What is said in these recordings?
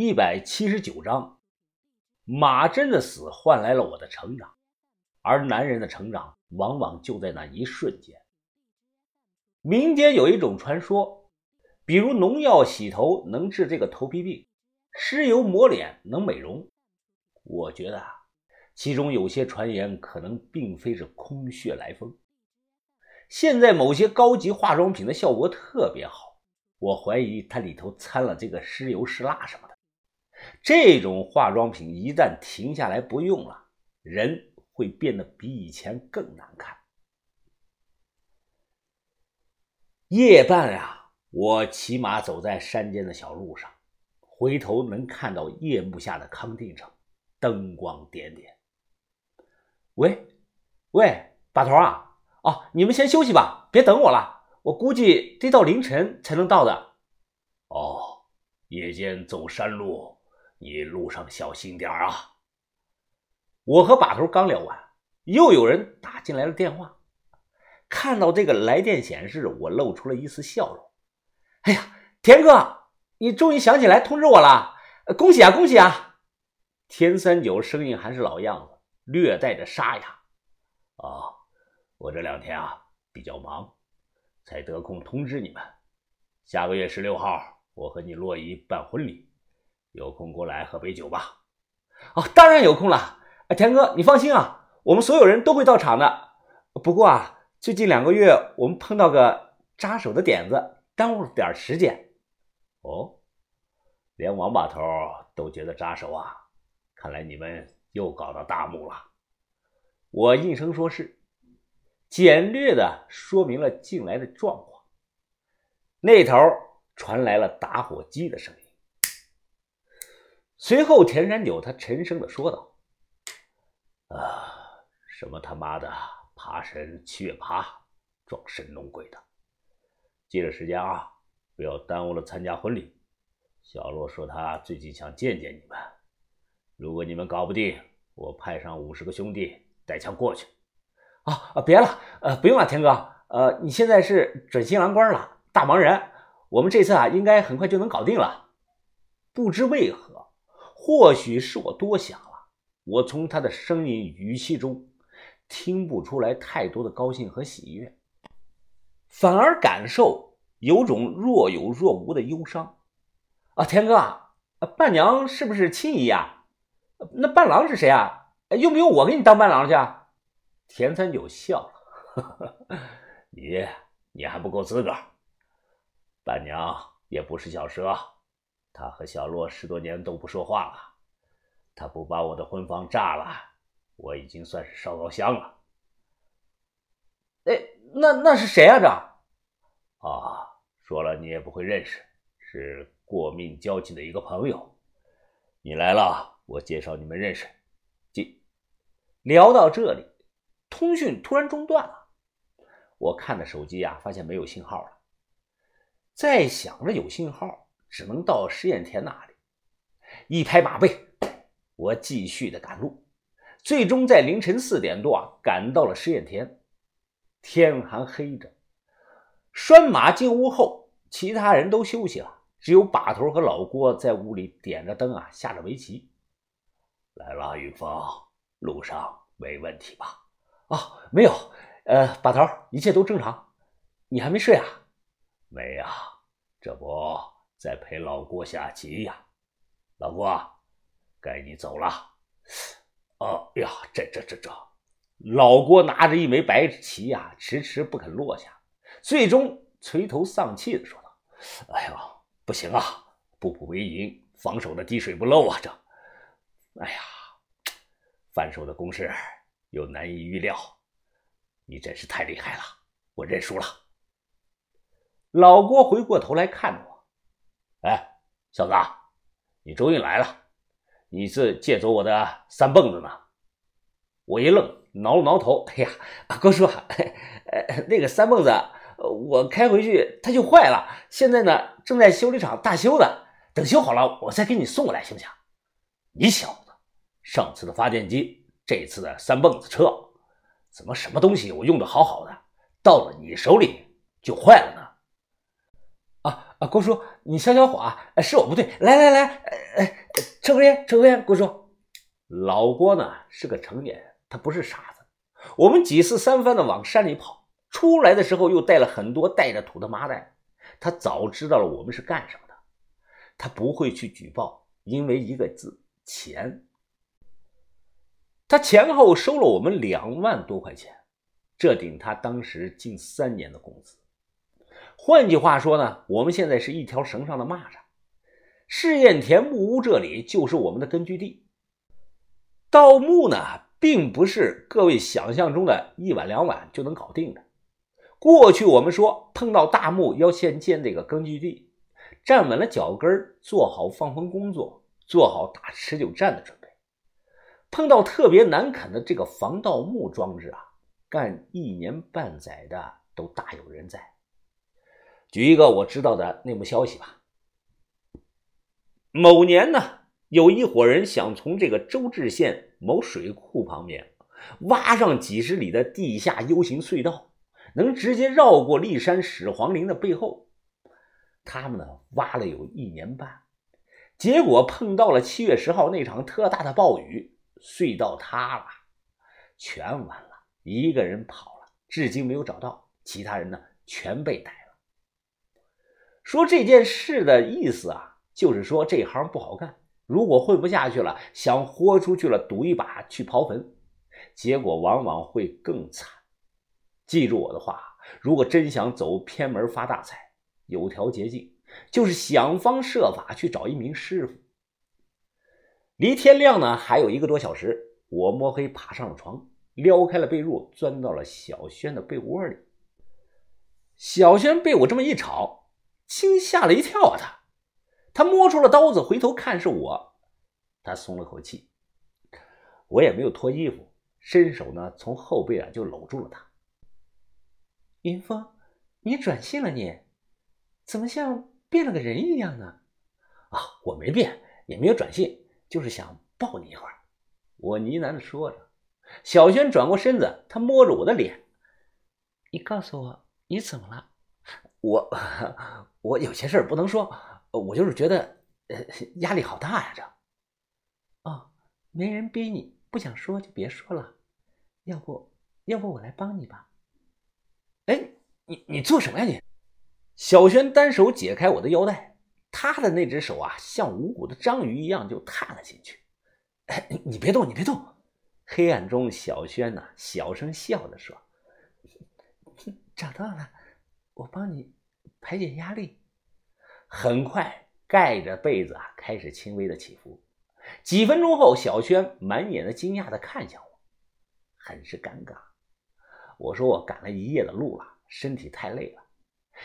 一百七十九章，马真的死换来了我的成长，而男人的成长往往就在那一瞬间。民间有一种传说，比如农药洗头能治这个头皮病，尸油抹脸能美容。我觉得啊，其中有些传言可能并非是空穴来风。现在某些高级化妆品的效果特别好，我怀疑它里头掺了这个尸油、尸蜡什么的。这种化妆品一旦停下来不用了，人会变得比以前更难看。夜半啊，我骑马走在山间的小路上，回头能看到夜幕下的康定城，灯光点点。喂，喂，把头啊！哦，你们先休息吧，别等我了，我估计得到凌晨才能到的。哦，夜间走山路。你路上小心点啊！我和把头刚聊完，又有人打进来了电话。看到这个来电显示，我露出了一丝笑容。哎呀，田哥，你终于想起来通知我了，恭喜啊，恭喜啊！田三九声音还是老样子，略带着沙哑。啊，我这两天啊比较忙，才得空通知你们。下个月十六号，我和你洛伊办婚礼。有空过来喝杯酒吧。哦，当然有空了。田哥，你放心啊，我们所有人都会到场的。不过啊，最近两个月我们碰到个扎手的点子，耽误了点时间。哦，连王把头都觉得扎手啊？看来你们又搞到大幕了。我应声说是，简略的说明了进来的状况。那头传来了打火机的声音。随后，田山九他沉声的说道：“啊，什么他妈的爬神七月爬，装神弄鬼的！记着时间啊，不要耽误了参加婚礼。小洛说他最近想见见你们，如果你们搞不定，我派上五十个兄弟带枪过去。啊啊，别了，呃，不用了，田哥，呃，你现在是准新郎官了，大忙人，我们这次啊，应该很快就能搞定了。不知为何。”或许是我多想了，我从他的声音语气中听不出来太多的高兴和喜悦，反而感受有种若有若无的忧伤。啊，田哥，伴娘是不是亲姨呀？那伴郎是谁啊？用不用我给你当伴郎去？田三九笑了，你你还不够资格。伴娘也不是小蛇。他和小洛十多年都不说话了，他不把我的婚房炸了，我已经算是烧高香了。哎，那那是谁啊？这啊，说了你也不会认识，是过命交情的一个朋友。你来了，我介绍你们认识。这聊到这里，通讯突然中断了。我看着手机啊，发现没有信号了。再想着有信号。只能到试验田那里，一拍马背，我继续的赶路，最终在凌晨四点多啊赶到了试验田。天还黑着，拴马进屋后，其他人都休息了，只有把头和老郭在屋里点着灯啊下着围棋。来了，云峰，路上没问题吧？啊，没有，呃，把头，一切都正常。你还没睡啊？没啊，这不。在陪老郭下棋呀，老郭，该你走了。哦呀，这这这这，老郭拿着一枚白棋呀，迟迟不肯落下，最终垂头丧气的说道：“哎呦，不行啊，步步为营，防守的滴水不漏啊，这，哎呀，反手的攻势又难以预料，你真是太厉害了，我认输了。”老郭回过头来看我。哎，小子，你终于来了！你是借走我的三蹦子呢？我一愣，挠了挠头。哎呀，郭叔，呃，那个三蹦子，我开回去它就坏了，现在呢正在修理厂大修呢，等修好了我再给你送过来，行不行？你小子，上次的发电机，这次的三蹦子车，怎么什么东西我用的好好的，到了你手里就坏了呢？啊，郭叔，你消消火啊！是我不对，来来来，呃，抽根烟，抽根烟，郭叔。老郭呢是个成年人，他不是傻子。我们几次三番的往山里跑，出来的时候又带了很多带着土的麻袋。他早知道了我们是干什么的，他不会去举报，因为一个字钱。他前后收了我们两万多块钱，这顶他当时近三年的工资。换句话说呢，我们现在是一条绳上的蚂蚱。试验田木屋这里就是我们的根据地。盗墓呢，并不是各位想象中的一晚两晚就能搞定的。过去我们说碰到大墓要先建这个根据地，站稳了脚跟做好放风工作，做好打持久战的准备。碰到特别难啃的这个防盗墓装置啊，干一年半载的都大有人在。举一个我知道的内幕消息吧。某年呢，有一伙人想从这个周至县某水库旁边挖上几十里的地下 U 型隧道，能直接绕过骊山始皇陵的背后。他们呢挖了有一年半，结果碰到了七月十号那场特大的暴雨，隧道塌了，全完了。一个人跑了，至今没有找到，其他人呢全被逮。说这件事的意思啊，就是说这行不好干，如果混不下去了，想豁出去了，赌一把去刨坟，结果往往会更惨。记住我的话，如果真想走偏门发大财，有条捷径，就是想方设法去找一名师傅。离天亮呢还有一个多小时，我摸黑爬上了床，撩开了被褥，钻到了小轩的被窝里。小轩被我这么一吵。惊吓了一跳啊！他，他摸出了刀子，回头看是我，他松了口气。我也没有脱衣服，伸手呢，从后背啊就搂住了他。云峰，你转性了，你怎么像变了个人一样呢？啊，我没变，也没有转性，就是想抱你一会儿。我呢喃的说着。小轩转过身子，他摸着我的脸，你告诉我，你怎么了？我。我有些事儿不能说，我就是觉得，呃，压力好大呀，这。哦，没人逼你，不想说就别说了。要不，要不我来帮你吧。哎，你你做什么呀你？小轩单手解开我的腰带，他的那只手啊，像无骨的章鱼一样就探了进去。哎，你别动，你别动。黑暗中，小轩呐，小声笑着说：“ 找到了，我帮你。”排解压力，很快盖着被子啊，开始轻微的起伏。几分钟后，小轩满眼的惊讶的看向我，很是尴尬。我说我赶了一夜的路了，身体太累了。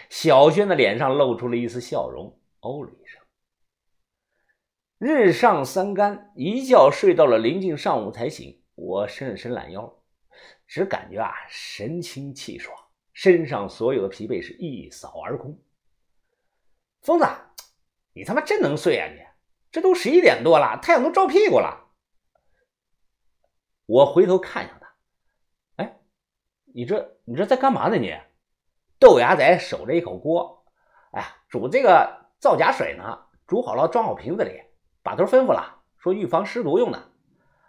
小轩的脸上露出了一丝笑容，哦了一声。日上三竿，一觉睡到了临近上午才醒。我伸了伸懒腰，只感觉啊，神清气爽。身上所有的疲惫是一扫而空。疯子，你他妈真能睡啊！你这都十一点多了，太阳都照屁股了。我回头看向他，哎，你这你这在干嘛呢？你豆芽仔守着一口锅，哎，煮这个造假水呢。煮好了，装好瓶子里。把头吩咐了，说预防尸毒用的。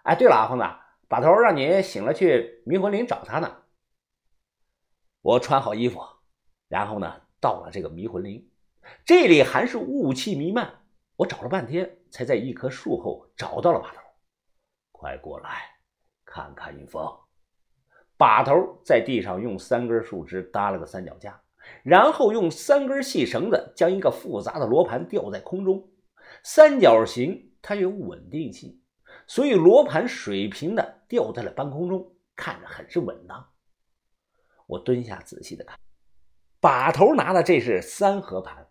哎，对了啊，疯子，把头让你醒了去迷魂林找他呢。我穿好衣服，然后呢，到了这个迷魂林，这里还是雾气弥漫。我找了半天，才在一棵树后找到了把头。快过来，看看云峰。把头在地上用三根树枝搭了个三脚架，然后用三根细绳子将一个复杂的罗盘吊在空中。三角形它有稳定性，所以罗盘水平的吊在了半空中，看着很是稳当。我蹲下仔细的看，把头拿的这是三合盘，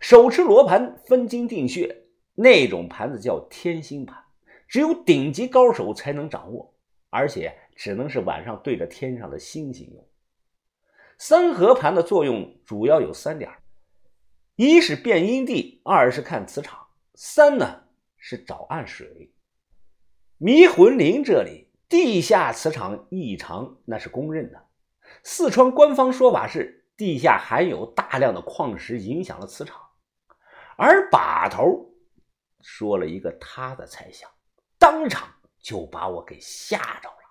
手持罗盘分金定穴，那种盘子叫天星盘，只有顶级高手才能掌握，而且只能是晚上对着天上的星星用。三合盘的作用主要有三点：一是变阴地，二是看磁场，三呢是找暗水。迷魂林这里地下磁场异常，那是公认的。四川官方说法是地下含有大量的矿石，影响了磁场。而把头说了一个他的猜想，当场就把我给吓着了。